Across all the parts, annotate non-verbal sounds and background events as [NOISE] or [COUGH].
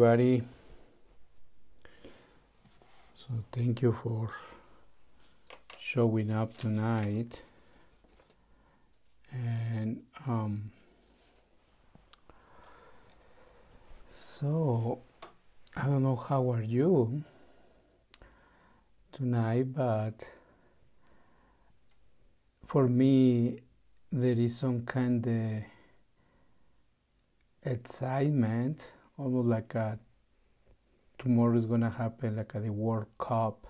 everybody. So, thank you for showing up tonight. And, um, so I don't know how are you tonight, but for me, there is some kind of excitement, almost like a tomorrow is gonna happen, like a the World Cup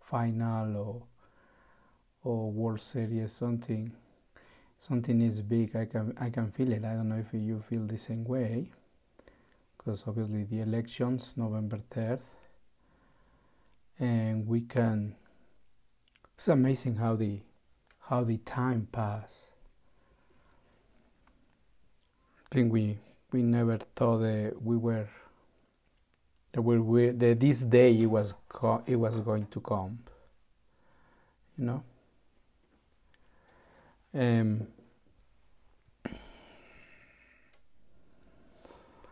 final or or World Series, something. Something is big. I can I can feel it. I don't know if you feel the same way, because obviously the elections November third, and we can. It's amazing how the how the time pass. I think we we never thought that we were that we, we that this day it was co- it was going to come you know? Um,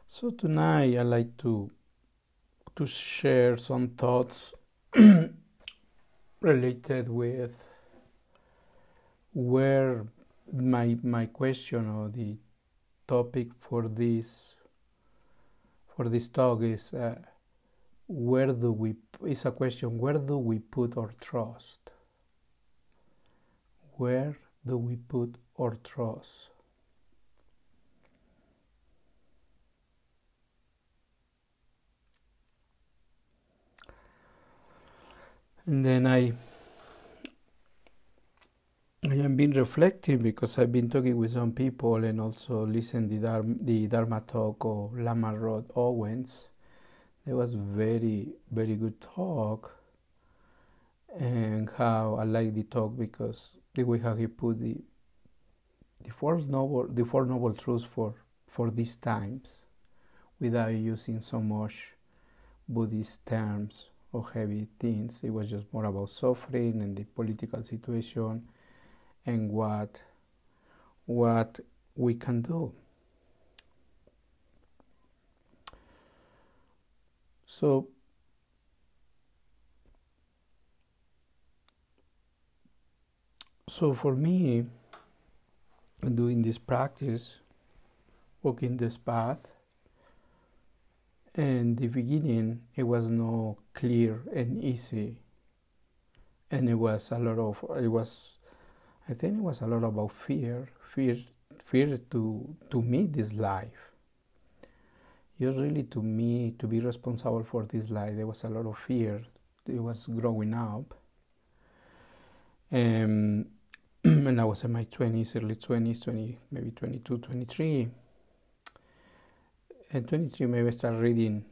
so tonight I like to to share some thoughts [CLEARS THROAT] related with where my my question or the topic for this for this talk is uh, where do we is a question where do we put our trust? Where do we put our trust? And then i I have been reflecting because I've been talking with some people and also listened the the Dharma talk of Lama Rod Owens. It was very very good talk, and how I like the talk because the way how he put the the four noble the four noble truths for for these times, without using so much Buddhist terms or heavy things. It was just more about suffering and the political situation and what what we can do. So so for me doing this practice walking this path in the beginning it was no clear and easy and it was a lot of it was I think it was a lot about fear, fear, fear to to meet this life. Just really to me to be responsible for this life. There was a lot of fear. It was growing up, um, [CLEARS THROAT] and I was in my twenties, early twenties, twenty, maybe 22, 23. And 23, maybe I started reading.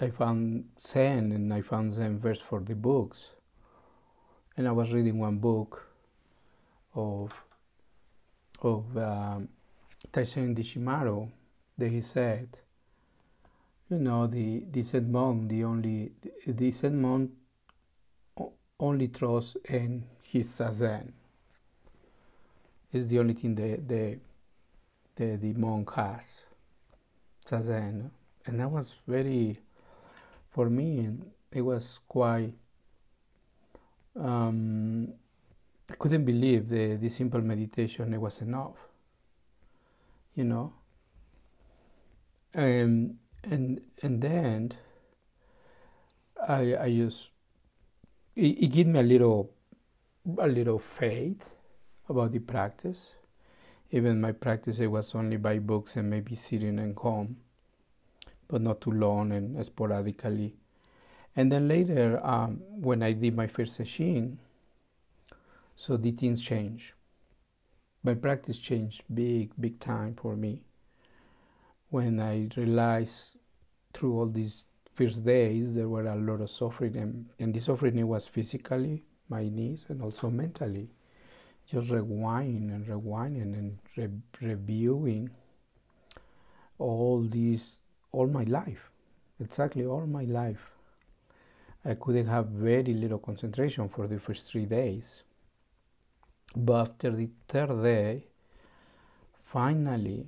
I found Zen, and I found Zen verse for the books. And I was reading one book of of um, Taisen Deshimaru that he said, you know, the the Zen monk, the only the, Zen monk only trusts in his zazen. It's the only thing that the the, the monk has, zazen, and that was very, for me, it was quite. Um, I couldn't believe the, the simple meditation it was enough. You know? Um, and and then I I just it, it gave me a little a little faith about the practice. Even my practice it was only by books and maybe sitting at home, but not too long and sporadically. And then later, um, when I did my first sesshin, so the things change. My practice changed big, big time for me. When I realized through all these first days there were a lot of suffering, and, and the suffering was physically, my knees, and also mentally. Just rewinding and rewinding and re- reviewing all these, all my life, exactly all my life. I couldn't have very little concentration for the first three days but after the third day, finally,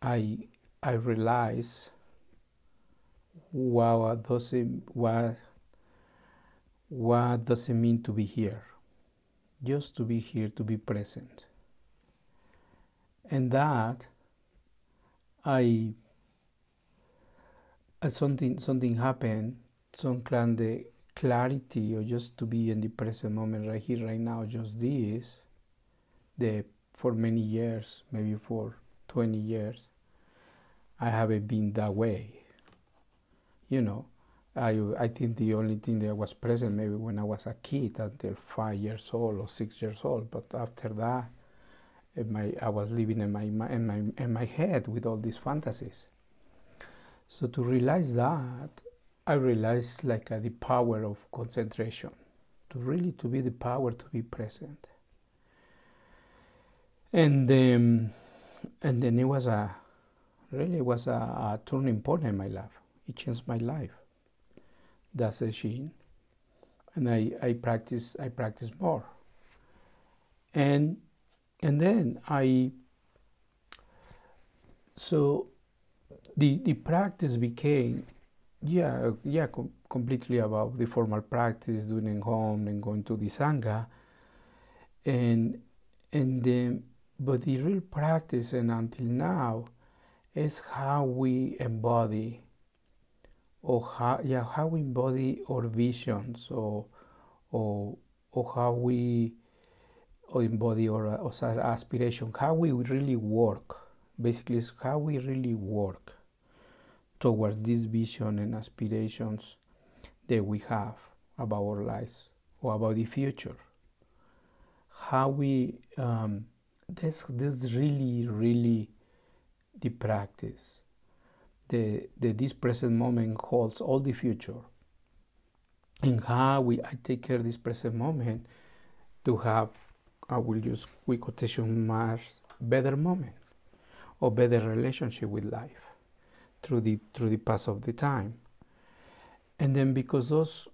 I I realized what does it what what does it mean to be here? Just to be here to be present. And that i uh, something something happened some kind of clarity or just to be in the present moment right here right now just this the for many years maybe for 20 years i haven't been that way you know I, I think the only thing that was present maybe when I was a kid until five years old or six years old, but after that, my, I was living in my, in my in my head with all these fantasies. So to realize that, I realized like uh, the power of concentration, to really to be the power to be present. And um, and then it was a really was a, a turning point in my life. It changed my life. That's a sheen, and I I practice I practice more. And and then I so the the practice became yeah uh, yeah com- completely about the formal practice doing home and going to the sangha. And and then but the real practice and until now is how we embody or how yeah how we embody our visions or or or how we or embody our, our aspiration how we really work. Basically is how we really work towards this vision and aspirations that we have about our lives or about the future. How we um, this this really really the practice. The, the this present moment holds all the future. And how we I take care this present moment to have I will use quick quotation marks better moment or better relationship with life through the through the pass of the time. And then because those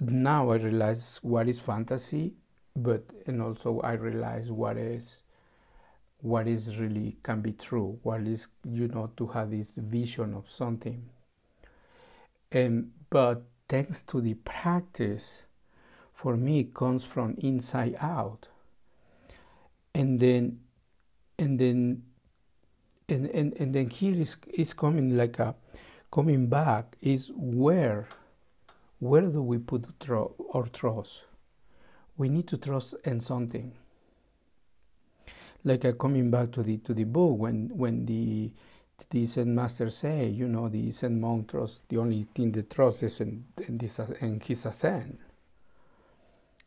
now i realize what is fantasy but and also i realize what is what is really can be true what is you know to have this vision of something. And but thanks to the practice for me comes from inside out. And then and then and, and, and then here is, is coming like a coming back is where where do we put tro- our trust? We need to trust in something. Like uh, coming back to the to the book when when the the Zen master say you know the Zen monk trust the only thing that trust is in, in this in his zazen.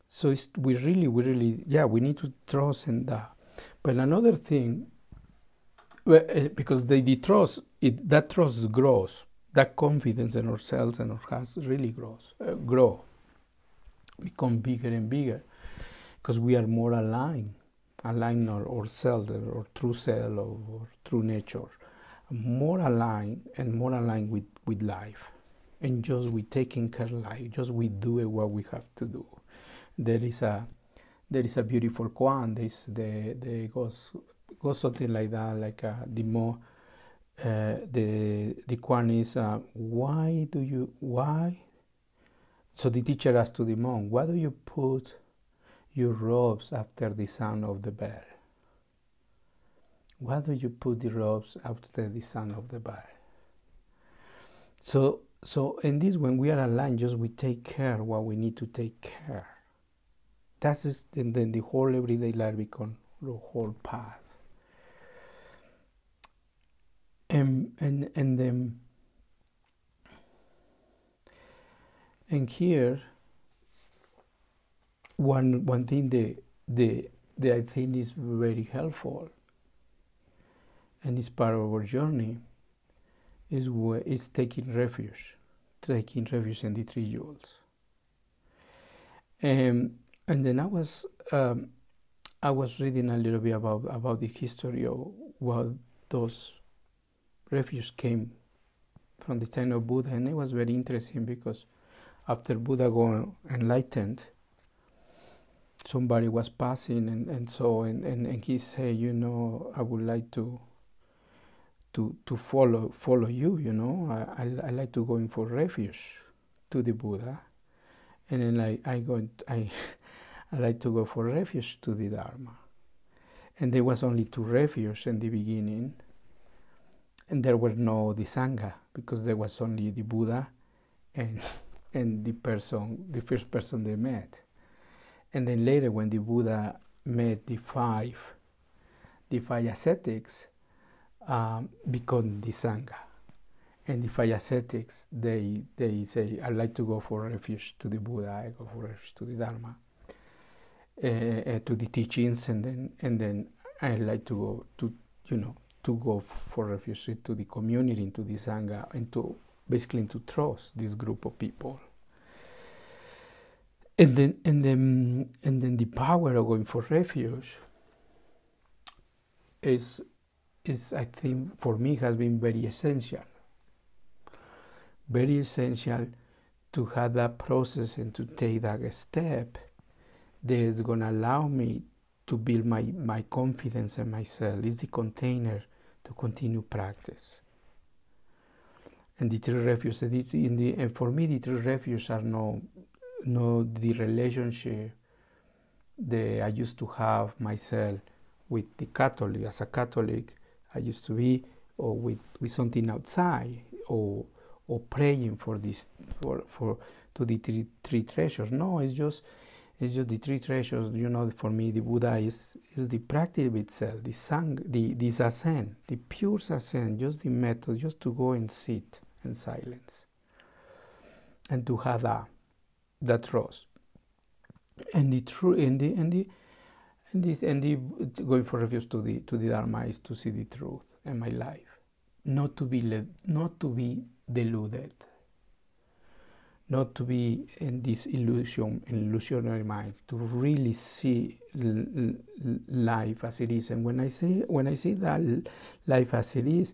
So we really we really yeah we need to trust in that. But another thing because the, the trust, it, that trust grows. That confidence in ourselves and our hearts really grows, uh, grow, become bigger and bigger, because we are more aligned, aligned our, ourselves, our true self, or, or true nature, more aligned and more aligned with, with life, and just we taking care of life, just we do what we have to do. There is a there is a beautiful quote. This the the goes goes something like that, like uh, the more uh, the the one is uh, why do you why? So the teacher asked to the monk, why do you put your robes after the sound of the bell? Why do you put the robes after the sound of the bell? So so in this when we are aligned, just we take care what we need to take care. That is and then the whole everyday life become the whole path. And and and um, and here one one thing that the that I think is very helpful and is part of our journey is is taking refuge, taking refuge in the three jewels. Um, and then I was um, I was reading a little bit about about the history of what those refuge came from the time of Buddha, and it was very interesting because after Buddha got enlightened, somebody was passing, and, and so and, and, and he said, you know, I would like to to to follow follow you. You know, I, I, I like to go in for refuge to the Buddha, and then I I go I [LAUGHS] I like to go for refuge to the Dharma, and there was only two refuges in the beginning, and there were no the sangha because there was only the Buddha, and [LAUGHS] and the person the first person they met, and then later when the Buddha met the five the five ascetics um, become the sangha and the five ascetics they they say I like to go for refuge to the Buddha, I go for refuge to the Dharma, uh, uh, to the teachings, and then and then I like to go to you know to go for refuge to the community, into this sangha, and to basically to trust this group of people. And then and then and then the power of going for refuge is is I think for me has been very essential very essential to have that process and to take that step that is going to allow me to build my, my confidence in myself. It's the container to continue practice. And the three refuges, in the, and for me, the three refuges are no, no the relationship that I used to have myself with the Catholic. As a Catholic, I used to be, or with, with something outside, or or praying for this for for to the three, three treasures. No, it's just it's just the three treasures. You know, for me, the Buddha is is the practice itself, the sang, the the zazen, the pure zazen, just the method, just to go and sit in silence, and to have that that trust, and the true and the and the and this and the going for refuge to the to the Dharma is to see the truth in my life, not to be not to be deluded, not to be in this illusion, illusionary mind, to really see life as it is. And when I say when I say that life as it is,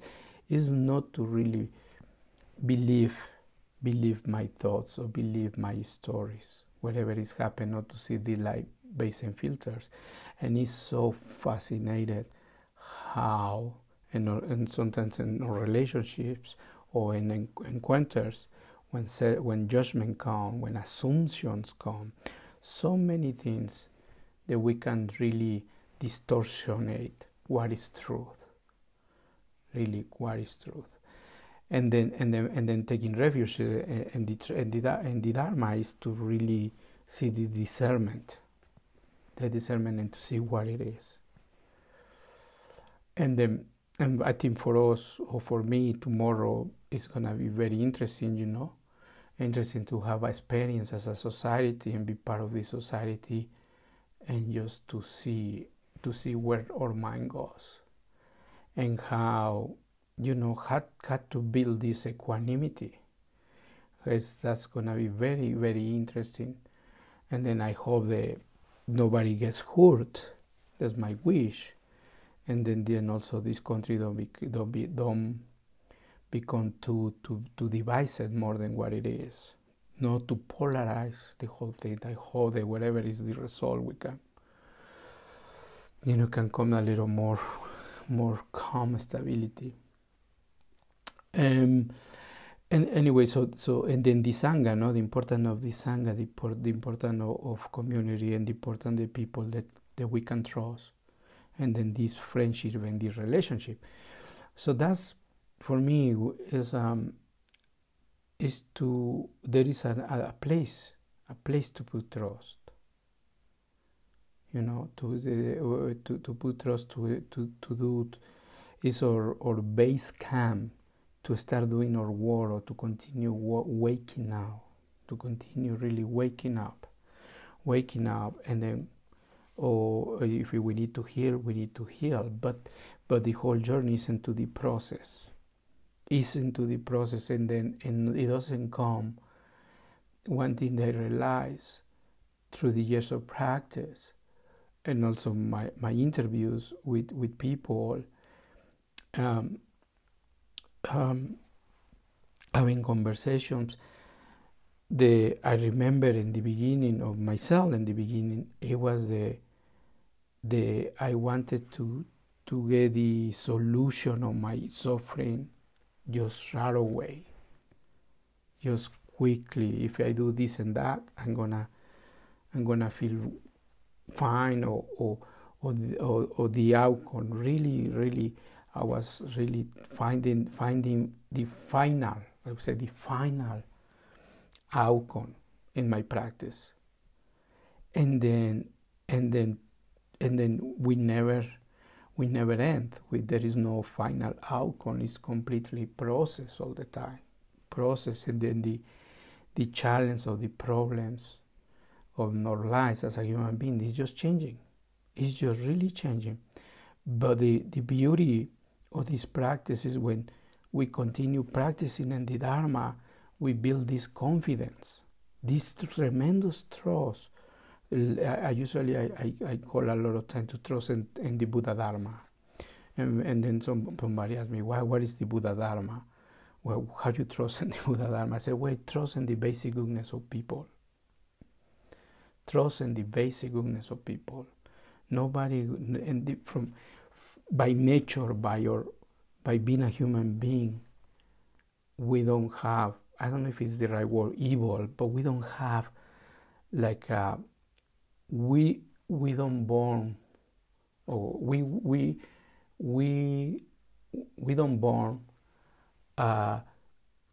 is not to really believe believe my thoughts or believe my stories, whatever is happening, not to see the light based in filters. And it's so fascinated how and, and sometimes in relationships or in encounters when when judgment come, when assumptions come, so many things that we can really distortionate what is truth. Really, what is truth, and then and then and then taking refuge uh, the and the, and the dharma is to really see the discernment, the discernment, and to see what it is. And then and I think for us or for me tomorrow is gonna be very interesting, you know, interesting to have experience as a society and be part of this society, and just to see to see where our mind goes, and how you know had had to build this equanimity. Because that's gonna be very very interesting, and then I hope that nobody gets hurt. That's my wish and then then also this country don't be, don't be don't become too too too divided more than what it is. Not to polarize the whole thing i hope that whatever is the result we can you know can come a little more more calm stability. Um and anyway so so and then the sangha no the importance of the sangha the, the importance of, of community and the importance of the people that that we can trust. And then this friendship and this relationship. So that's for me is um, is to there is a, a place a place to put trust. You know, to to to put trust to to to do is our our base camp to start doing our work or to continue waking now, to continue really waking up, waking up, and then or if we need to heal, we need to heal. But but the whole journey is into the process. Is into the process, and then and it doesn't come. One thing that I realize through the years of practice, and also my my interviews with with people, um, um, having conversations the I remember in the beginning of myself in the beginning it was the the I wanted to to get the solution of my suffering just right away. Just quickly. If I do this and that, I'm gonna I'm gonna feel fine or or or the, or, or the outcome. Really, really, I was really finding finding the final. I would say the final outcome in my practice, and then and then and then we never we never end. We, there is no final outcome. It's completely process all the time, process, and then the the challenge of the problems of our lives as a human being is just changing. It's just really changing. But the, the beauty of this practice is when we continue practicing in the Dharma, we build this confidence, this tremendous trust. I, usually I, I, I, call a lot of time to trust in, in the Buddha Dharma. And, and then some, somebody asked me, why, what is the Buddha Dharma? Well, how you trust [LAUGHS] in the Buddha Dharma? I said, well, trust in the basic goodness of people. Trust in the basic goodness of people. Nobody, the, from by nature, by your, by being a human being, we don't have. I don't know if it's the right word, evil, but we don't have, like, uh, we we don't born, or we we we we don't born uh,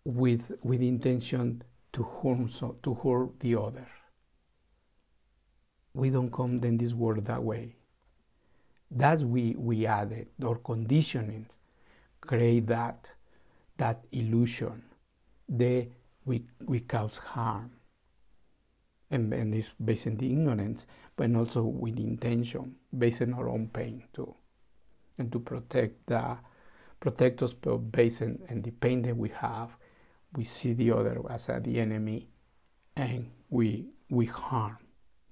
with with intention to harm so, to hurt the other. We don't come in this world that way. That's we we added or conditioning create that that illusion. They we we cause harm. And, and it's based on the ignorance, but also with intention, based on our own pain too. And to protect the protect us based on, on the pain that we have. We see the other as uh, the enemy, and we we harm.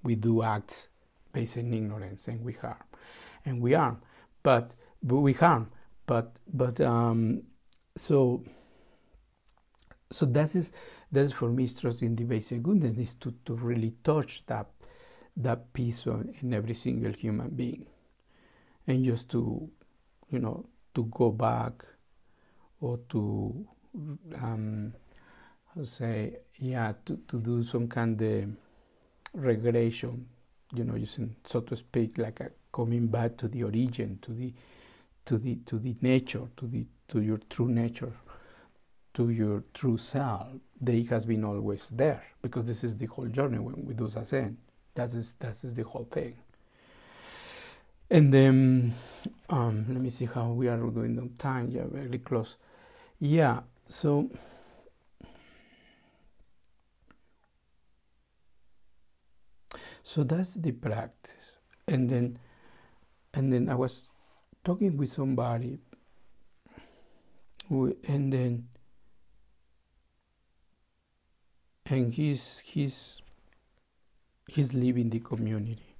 We do acts based on ignorance, and we harm, and we harm. But, but we harm. But but um, so so that is that's for me trusting the basic goodness is to, to really touch that that peace in every single human being. And just to you know to go back or to um, say yeah to, to do some kind of regression you know using so to speak like a coming back to the origin to the to the to the nature to the to your true nature to your true self that has been always there because this is the whole journey when we do zazen that is that is the whole thing and then um, let me see how we are doing on time. Yeah, very close. Yeah, so so that's the practice. And then and then I was talking with somebody and then and he's he's he's leaving the community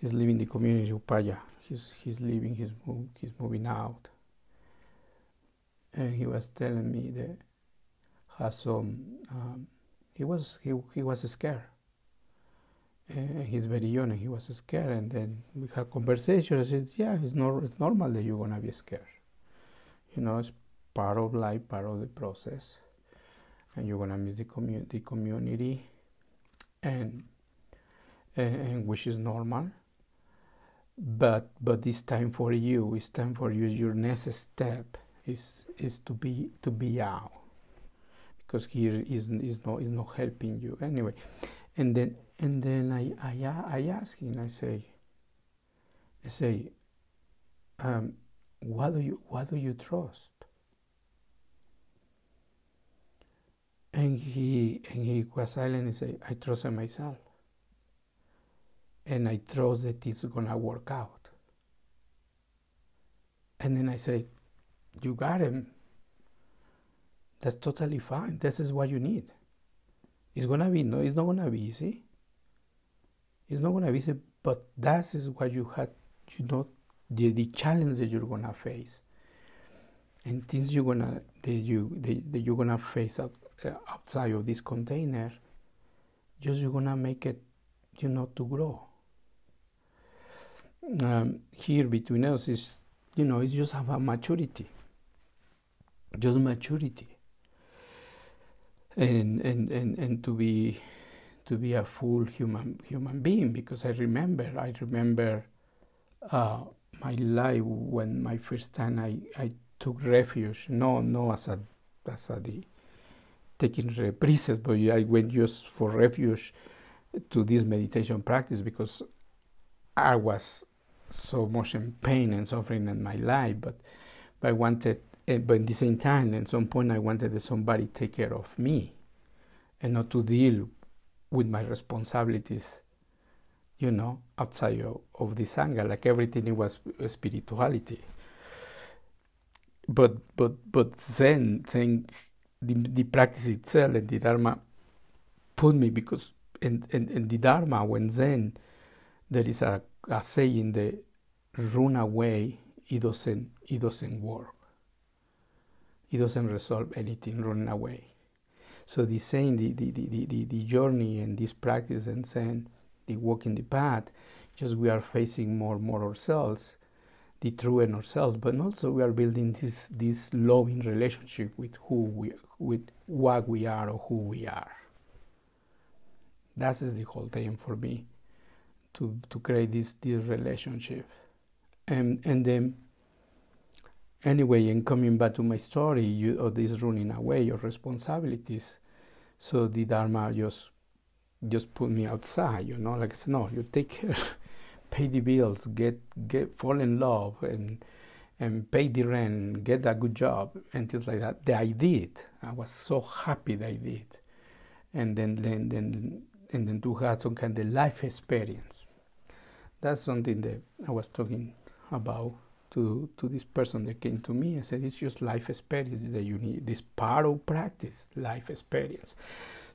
he's leaving the community Upaya. He's he's leaving. He's move, he's moving out. And he was telling me that has some. Um, he was he he was scared. And he's very young and he was scared. And then we had conversation. I said, "Yeah, it's not it's normal that you're gonna be scared. You know, it's part of life, part of the process, and you're gonna miss the community, the community, and, and, which is normal." but but it's time for you it's time for you your next step is is to be to be out. Because here is is not is not helping you. Anyway and then and then i i, I ask him i say i say um, what do you what do you trust and he and he was silent and said, i trust in myself and I trust that it's gonna work out. And then I said, You got him. That's totally fine. This is what you need. It's gonna be no, it's not gonna be easy. It's not gonna be easy, but that is what you had, you know, the, the challenge that you're gonna face. And things you're gonna that you that, that you're gonna face uh, outside of this container, just you're gonna make it, you know, to grow um, here between us is, you know, it's just about maturity, just maturity, and and and and to be to be a full human human being. Because I remember, I remember uh, my life when my first time I I took refuge. No, no, as a as a the taking reprises, but I went just for refuge to this meditation practice because I was so much in pain and suffering in my life, but, but I wanted, eh, but at the same time, at some point, I wanted somebody take care of me, and not to deal with my responsibilities, you know, outside of, of this sangha. Like everything, it was spirituality. But but but Zen, Zen, the, the practice itself and the Dharma put me because in, in, in the Dharma, when Zen, there is a, a saying that run away, it doesn't, it doesn't work. It doesn't resolve anything, run away. So the saying, the, the, the, the, the journey and this practice and Zen, the walking the path, just we are facing more and more ourselves, the true in ourselves, but also we are building this this loving relationship with who we with what we are or who we are. That is the whole thing for me to to create this this relationship. And and then anyway, and coming back to my story, you or this running away your responsibilities. So the Dharma just just put me outside, you know, like no, you take care, [LAUGHS] pay the bills, get get fall in love and and pay the rent, get a good job and things like that. That I did. I was so happy that I did. And then then then and then to have some kind of life experience. That's something that I was talking about to to this person that came to me. I said it's just life experience that you need. This part of practice, life experience.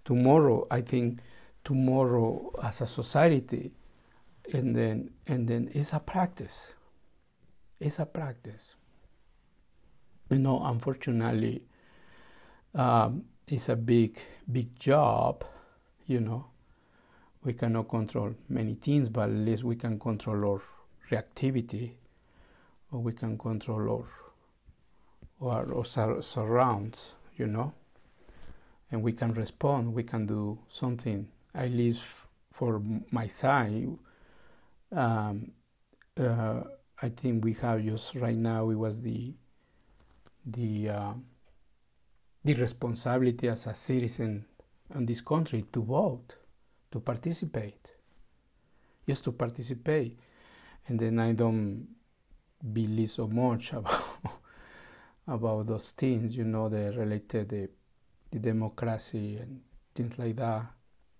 Tomorrow, I think tomorrow as a society, and then and then it's a practice. It's a practice. You know, unfortunately, um, it's a big big job. You know, we cannot control many things, but at least we can control our reactivity, or we can control our, our, our surrounds, you know, and we can respond. We can do something. At least for my side, um, uh, I think we have just right now. It was the the uh, the responsibility as a citizen in this country to vote to participate, just to participate. And then I don't believe so much [LAUGHS] about about those things, you know, the related the, the democracy and things like that,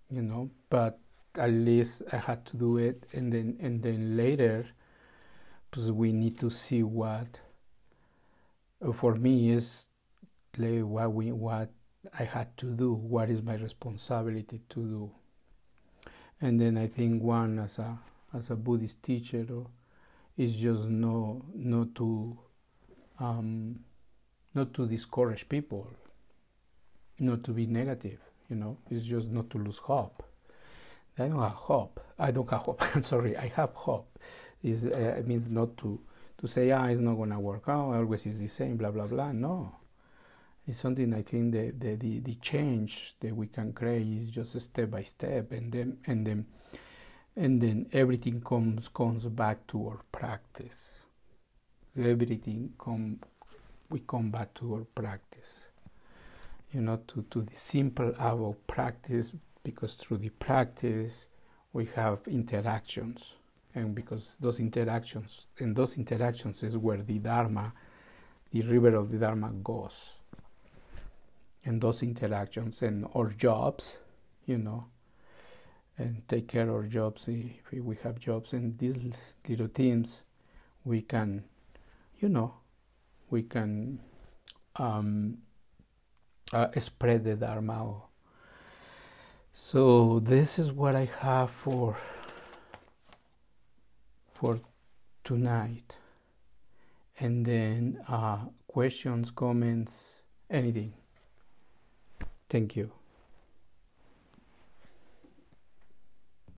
you know. But at least I had to do it, and then and then later, we need to see what. For me, is what we what I had to do. What is my responsibility to do? and then I think one as a as a Buddhist teacher is just no not to um, not to discourage people, not to be negative. You know, it's just not to lose hope. I don't have hope. I don't have hope. [LAUGHS] I'm sorry. I have hope. Uh, it means not to to say ah it's not gonna work out. Always is the same. Blah blah blah. No, it's something I think that the, the, the change that we can create is just step by step, and then and then and then everything comes comes back to our practice. Everything come we come back to our practice. You know, to, to the simple of practice, because through the practice we have interactions, and because those interactions and those interactions is where the Dharma, the river of the Dharma goes and those interactions and our jobs, you know, and take care of our jobs if we have jobs and these little teams, we can, you know, we can um, uh, spread the dharma. So this is what I have for for tonight, and then uh, questions, comments, anything. Thank you.